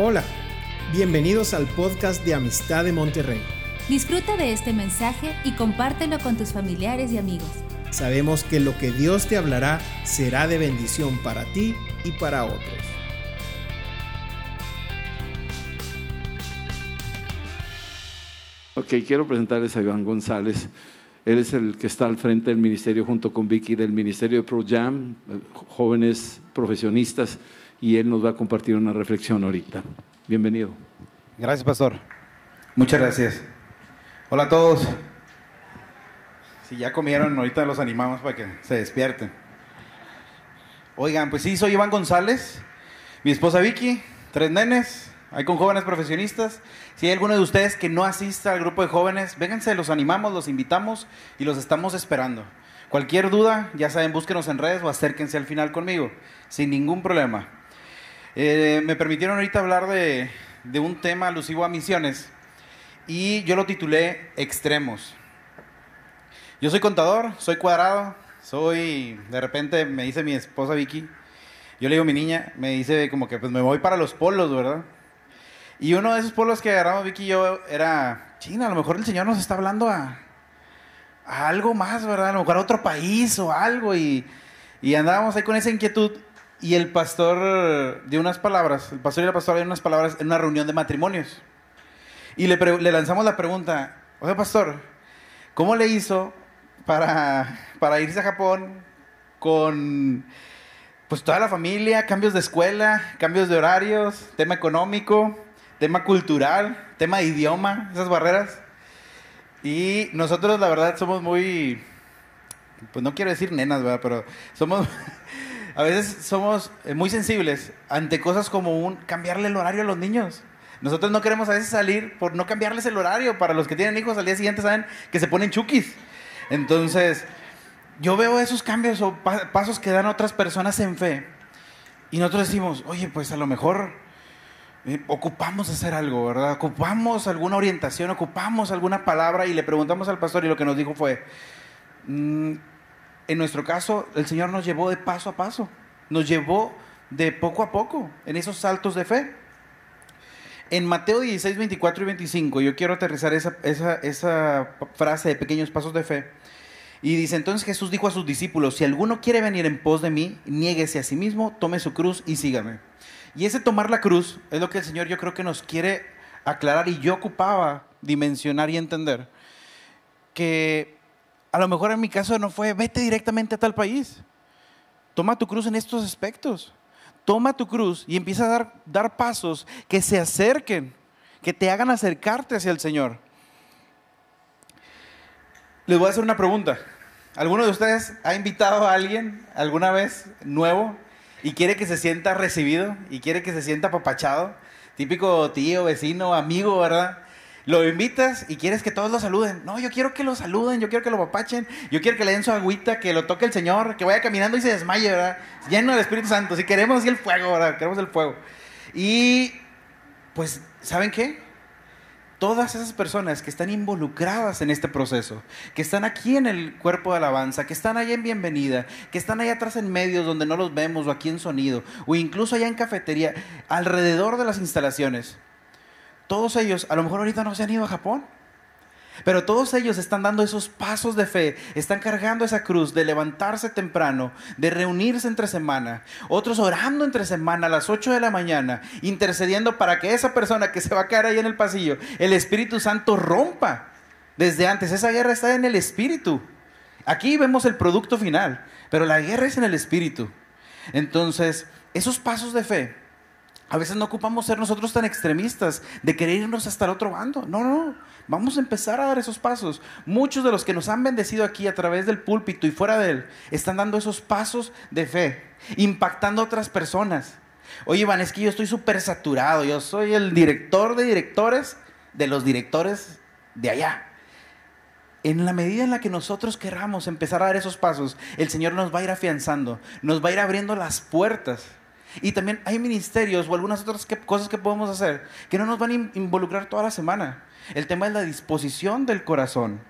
Hola, bienvenidos al podcast de Amistad de Monterrey. Disfruta de este mensaje y compártelo con tus familiares y amigos. Sabemos que lo que Dios te hablará será de bendición para ti y para otros. Ok, quiero presentarles a Iván González. Él es el que está al frente del ministerio junto con Vicky del ministerio de ProJam, eh, jóvenes profesionistas y él nos va a compartir una reflexión ahorita. Bienvenido. Gracias, pastor. Muchas gracias. Hola a todos. Si ya comieron, ahorita los animamos para que se despierten. Oigan, pues sí, soy Iván González, mi esposa Vicky, tres nenes, hay con jóvenes profesionistas. Si hay alguno de ustedes que no asista al grupo de jóvenes, vénganse, los animamos, los invitamos y los estamos esperando. Cualquier duda, ya saben, búsquenos en redes o acérquense al final conmigo, sin ningún problema. Eh, me permitieron ahorita hablar de, un tema alusivo a misiones y yo lo titulé Extremos. Yo soy contador, soy cuadrado, soy, de repente me dice mi esposa Vicky, yo le digo mi niña, me dice como que pues me voy para los polos, ¿verdad? Y uno de esos polos que agarramos Vicky y yo era, China, a lo mejor el Señor nos está hablando a, algo más, ¿verdad? A lo mejor otro país o algo y, y andábamos ahí con esa inquietud y el pastor dio unas palabras, el pastor y la pastora dieron unas palabras en una reunión de matrimonios. Y le, le lanzamos la pregunta, oye pastor, ¿cómo le hizo para, para irse a Japón con pues toda la familia, cambios de escuela, cambios de horarios, tema económico, tema cultural, tema de idioma, esas barreras? Y nosotros la verdad somos muy, pues no quiero decir nenas, ¿verdad? Pero somos a veces somos eh, muy sensibles ante cosas como un cambiarle el horario a los niños. Nosotros no queremos a veces salir por no cambiarles el horario. Para los que tienen hijos al día siguiente saben que se ponen chukis. Entonces, yo veo esos cambios o pasos que dan otras personas en fe. Y nosotros decimos, oye, pues a lo mejor eh, ocupamos hacer algo, ¿verdad? Ocupamos alguna orientación, ocupamos alguna palabra y le preguntamos al pastor y lo que nos dijo fue, mm, en nuestro caso, el Señor nos llevó de paso a paso, nos llevó de poco a poco en esos saltos de fe. En Mateo 16, 24 y 25, yo quiero aterrizar esa, frase de pequeños pasos de fe. Y dice, entonces Jesús dijo a sus discípulos, si alguno quiere venir en pos de mí, niéguese a sí mismo, tome su cruz y sígame. Y ese tomar la cruz es lo que el Señor yo creo que nos quiere aclarar y yo ocupaba dimensionar y entender. Que a lo mejor en mi caso no fue, vete directamente a tal país. Toma tu cruz en estos aspectos. Toma tu cruz y empieza a dar, pasos que se acerquen, que te hagan acercarte hacia el Señor. Les voy a hacer una pregunta. ¿Alguno de ustedes ha invitado a alguien alguna vez nuevo y quiere que se sienta recibido y quiere que se sienta apapachado? Típico tío, vecino, amigo, ¿verdad? Lo invitas y quieres que todos lo saluden. No, yo quiero que lo saluden, yo quiero que lo papachen, yo quiero que le den su agüita, que lo toque el Señor, que vaya caminando y se desmaye, ¿verdad? Lleno del Espíritu Santo. Si queremos el fuego, ¿verdad? Queremos el fuego. Y pues, ¿saben qué? Todas esas personas que están involucradas en este proceso, que están aquí en el cuerpo de alabanza, que están allá en bienvenida, que están allá atrás en medios donde no los vemos o aquí en sonido, o incluso allá en cafetería, alrededor de las instalaciones, todos ellos, a lo mejor ahorita no se han ido a Japón, pero todos ellos están dando esos pasos de fe, están cargando esa cruz de levantarse temprano, de reunirse entre semana, otros orando entre semana a las 8 de la mañana, intercediendo para que esa persona que se va a quedar ahí en el pasillo, el Espíritu Santo rompa desde antes. Esa guerra está en el Espíritu. Aquí vemos el producto final, pero la guerra es en el Espíritu. Entonces, esos pasos de fe a veces no ocupamos ser nosotros tan extremistas de querer irnos hasta el otro bando. No, no, vamos a empezar a dar esos pasos. Muchos de los que nos han bendecido aquí a través del púlpito y fuera de él están dando esos pasos de fe, impactando a otras personas. Oye, Iván, es que yo estoy súper saturado. Yo soy el director de directores de los directores de allá. En la medida en la que nosotros queramos empezar a dar esos pasos, el Señor nos va a ir afianzando, nos va a ir abriendo las puertas y también hay ministerios o algunas otras cosas que podemos hacer que no nos van a involucrar toda la semana. El tema es la disposición del corazón.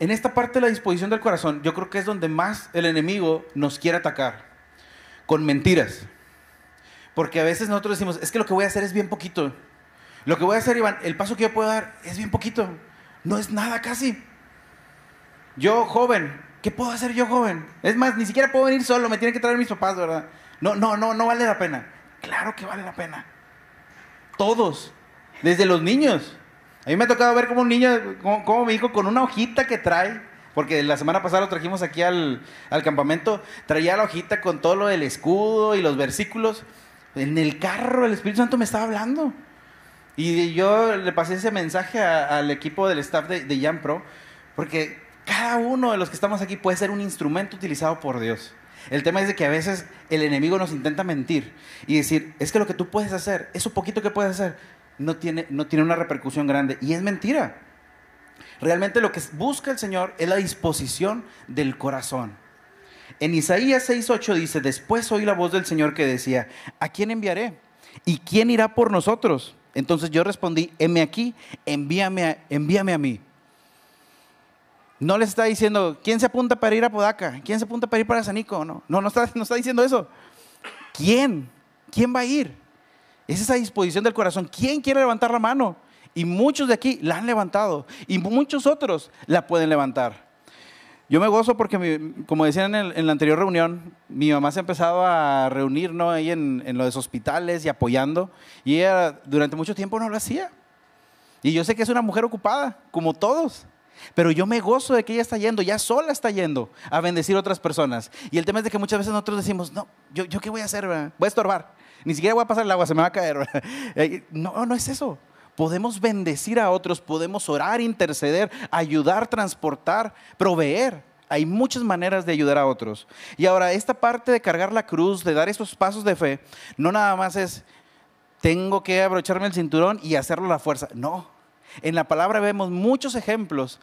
En esta parte de la disposición del corazón, yo creo que es donde más el enemigo nos quiere atacar, con mentiras. Porque a veces nosotros decimos, es que lo que voy a hacer es bien poquito. Lo que voy a hacer, Iván, el paso que yo puedo dar es bien poquito. No es nada casi. Yo, joven, ¿qué puedo hacer yo, joven? Es más, ni siquiera puedo venir solo, me tienen que traer mis papás, ¿verdad? No, no, no, no vale la pena. Claro que vale la pena. Todos, desde los niños. A mí me ha tocado ver como un niño, como, mi hijo con una hojita que trae, porque la semana pasada lo trajimos aquí al, al, campamento, traía la hojita con todo lo del escudo y los versículos. En el carro el Espíritu Santo me estaba hablando. Y yo le pasé ese mensaje al equipo del staff de, de Pro, porque cada uno de los que estamos aquí puede ser un instrumento utilizado por Dios. El tema es de que a veces el enemigo nos intenta mentir y decir, es que lo que tú puedes hacer, eso poquito que puedes hacer, no tiene, no tiene una repercusión grande. Y es mentira. Realmente lo que busca el Señor es la disposición del corazón. En Isaías 6:8 dice, después oí la voz del Señor que decía, ¿a quién enviaré? ¿Y quién irá por nosotros? Entonces yo respondí, heme aquí, envíame envíame a mí. No les está diciendo, ¿quién se apunta para ir a Podaca? ¿Quién se apunta para ir para Sanico? No, no, no está, no está diciendo eso. ¿Quién? ¿Quién va a ir? Es esa disposición del corazón. ¿Quién quiere levantar la mano? Y muchos de aquí la han levantado. Y muchos otros la pueden levantar. Yo me gozo porque, como decían en, la anterior reunión, mi mamá se ha empezado a reunir ¿no? ahí en, en los hospitales y apoyando. Y ella durante mucho tiempo no lo hacía. Y yo sé que es una mujer ocupada, como todos. Pero yo me gozo de que ella está yendo, ya sola está yendo a bendecir a otras personas. Y el tema es de que muchas veces nosotros decimos, no, yo, yo qué voy a hacer, voy a estorbar. Ni siquiera voy a pasar el agua, se me va a caer. Eh, no, no es eso. Podemos bendecir a otros, podemos orar, interceder, ayudar, transportar, proveer. Hay muchas maneras de ayudar a otros. Y ahora, esta parte de cargar la cruz, de dar esos pasos de fe, no nada más es, tengo que abrocharme el cinturón y hacerlo a la fuerza. No, en la palabra vemos muchos ejemplos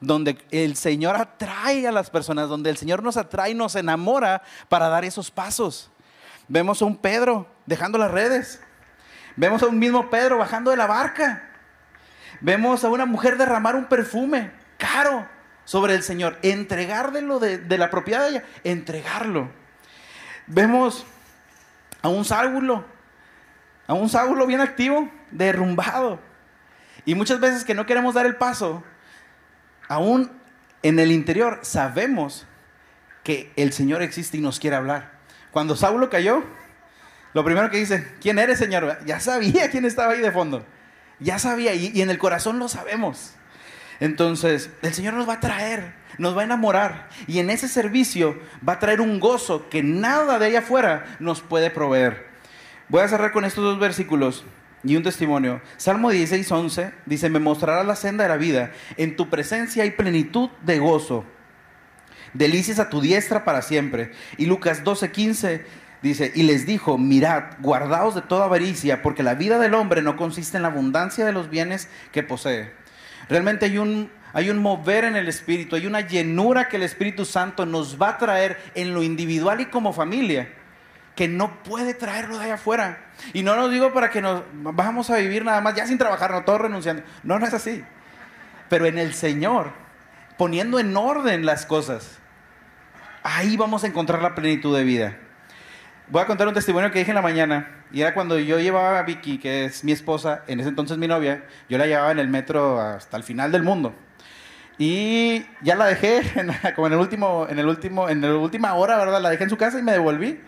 donde el Señor atrae a las personas, donde el Señor nos atrae, nos enamora para dar esos pasos. Vemos a un Pedro dejando las redes. Vemos a un mismo Pedro bajando de la barca. Vemos a una mujer derramar un perfume caro sobre el Señor, entregarlo de, de la propiedad de ella, entregarlo. Vemos a un Saulo, a un Saulo bien activo, derrumbado, y muchas veces que no queremos dar el paso, aún en el interior sabemos que el Señor existe y nos quiere hablar. Cuando Saulo cayó, lo primero que dice, ¿quién eres, Señor? Ya sabía quién estaba ahí de fondo. Ya sabía y, en el corazón lo sabemos. Entonces, el Señor nos va a traer, nos va a enamorar y en ese servicio va a traer un gozo que nada de allá afuera nos puede proveer. Voy a cerrar con estos dos versículos y un testimonio. Salmo 16, 11 dice, me mostrarás la senda de la vida. En tu presencia hay plenitud de gozo. Delicias a tu diestra para siempre. Y Lucas 12, 15 dice, y les dijo, mirad, guardaos de toda avaricia, porque la vida del hombre no consiste en la abundancia de los bienes que posee. Realmente hay un, hay un mover en el Espíritu, hay una llenura que el Espíritu Santo nos va a traer en lo individual y como familia que no puede traerlo de allá afuera. Y no nos digo para que nos vamos a vivir nada más, ya sin trabajar, no todos renunciando. No, no es así. Pero en el Señor, poniendo en orden las cosas, ahí vamos a encontrar la plenitud de vida. Voy a contar un testimonio que dije en la mañana, y era cuando yo llevaba a Vicky, que es mi esposa, en ese entonces mi novia, yo la llevaba en el metro hasta el final del mundo. Y ya la dejé, como en el último, en el último, en la última hora, ¿verdad? La dejé en su casa y me devolví.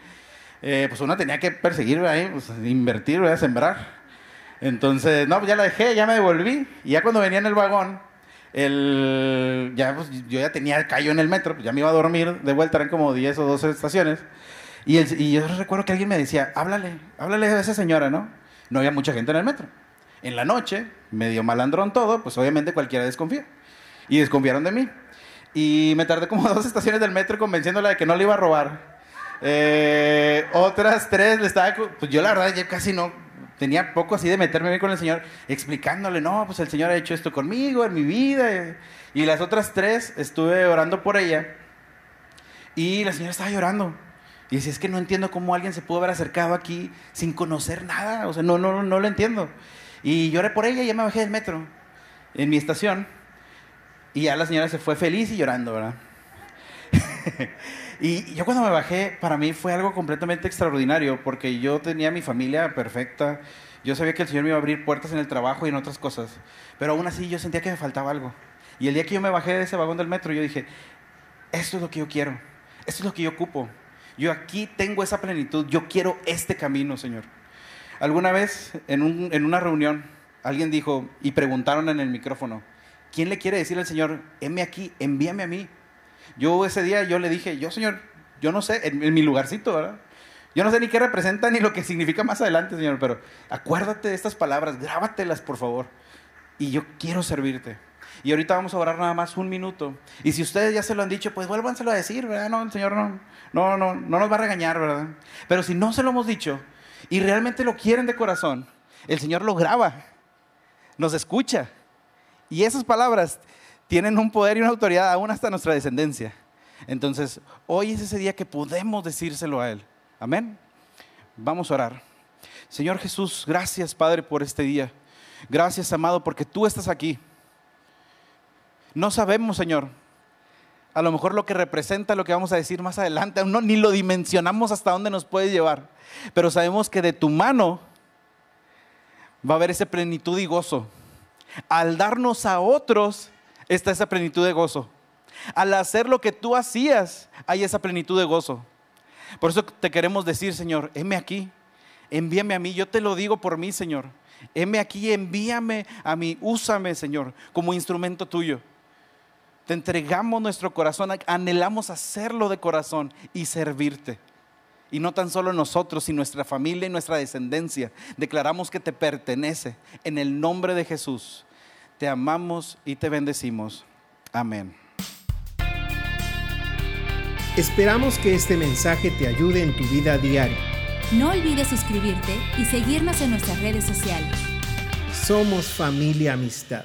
Eh, pues uno tenía que perseguir ahí, pues, invertir, a sembrar. Entonces, no, pues ya la dejé, ya me devolví. Y ya cuando venía en el vagón, el, ya, pues, yo ya tenía el callo en el metro, pues ya me iba a dormir, de vuelta eran como 10 o 12 estaciones. Y, y yo recuerdo que alguien me decía, háblale, háblale a esa señora, ¿no? No había mucha gente en el metro. En la noche, medio malandrón todo, pues obviamente cualquiera desconfía. Y desconfiaron de mí. Y me tardé como dos estaciones del metro convenciéndola de que no le iba a robar. Eh, otras tres le estaba. Pues yo la verdad ya casi no. Tenía poco así de meterme bien con el Señor, explicándole, no, pues el Señor ha hecho esto conmigo, en mi vida. Y las otras tres estuve orando por ella. Y la señora estaba llorando. Y decía, es que no entiendo cómo alguien se pudo haber acercado aquí sin conocer nada. O sea, no, no, no lo entiendo. Y lloré por ella y ya me bajé del metro en mi estación. Y ya la señora se fue feliz y llorando, ¿verdad? y yo cuando me bajé, para mí fue algo completamente extraordinario, porque yo tenía mi familia perfecta, yo sabía que el Señor me iba a abrir puertas en el trabajo y en otras cosas, pero aún así yo sentía que me faltaba algo. Y el día que yo me bajé de ese vagón del metro, yo dije, esto es lo que yo quiero, esto es lo que yo ocupo. Yo aquí tengo esa plenitud, yo quiero este camino, Señor. Alguna vez en, en una reunión, alguien dijo y preguntaron en el micrófono, ¿quién le quiere decir al Señor, heme aquí, envíame a mí? Yo ese día yo le dije, yo Señor, yo no sé, en, mi lugarcito, ¿verdad? Yo no sé ni qué representa ni lo que significa más adelante, Señor, pero acuérdate de estas palabras, grábatelas, por favor. Y yo quiero servirte. Y ahorita vamos a orar nada más un minuto. Y si ustedes ya se lo han dicho, pues vuélvanselo a decir, ¿verdad? No, el Señor no, no, no, no nos va a regañar, ¿verdad? Pero si no se lo hemos dicho y realmente lo quieren de corazón, el Señor lo graba, nos escucha. Y esas palabras tienen un poder y una autoridad aún hasta nuestra descendencia. Entonces, hoy es ese día que podemos decírselo a Él. Amén. Vamos a orar. Señor Jesús, gracias Padre por este día. Gracias, amado, porque tú estás aquí. No sabemos, Señor, a lo mejor lo que representa lo que vamos a decir más adelante, no, ni lo dimensionamos hasta dónde nos puede llevar, pero sabemos que de tu mano va a haber esa plenitud y gozo. Al darnos a otros, está esa plenitud de gozo. Al hacer lo que tú hacías, hay esa plenitud de gozo. Por eso te queremos decir, Señor, heme aquí, envíame a mí, yo te lo digo por mí, Señor. Heme aquí, envíame a mí, úsame, Señor, como instrumento tuyo. Te entregamos nuestro corazón, anhelamos hacerlo de corazón y servirte. Y no tan solo nosotros, sino nuestra familia y nuestra descendencia. Declaramos que te pertenece. En el nombre de Jesús, te amamos y te bendecimos. Amén. Esperamos que este mensaje te ayude en tu vida diaria. No olvides suscribirte y seguirnos en nuestras redes sociales. Somos familia amistad.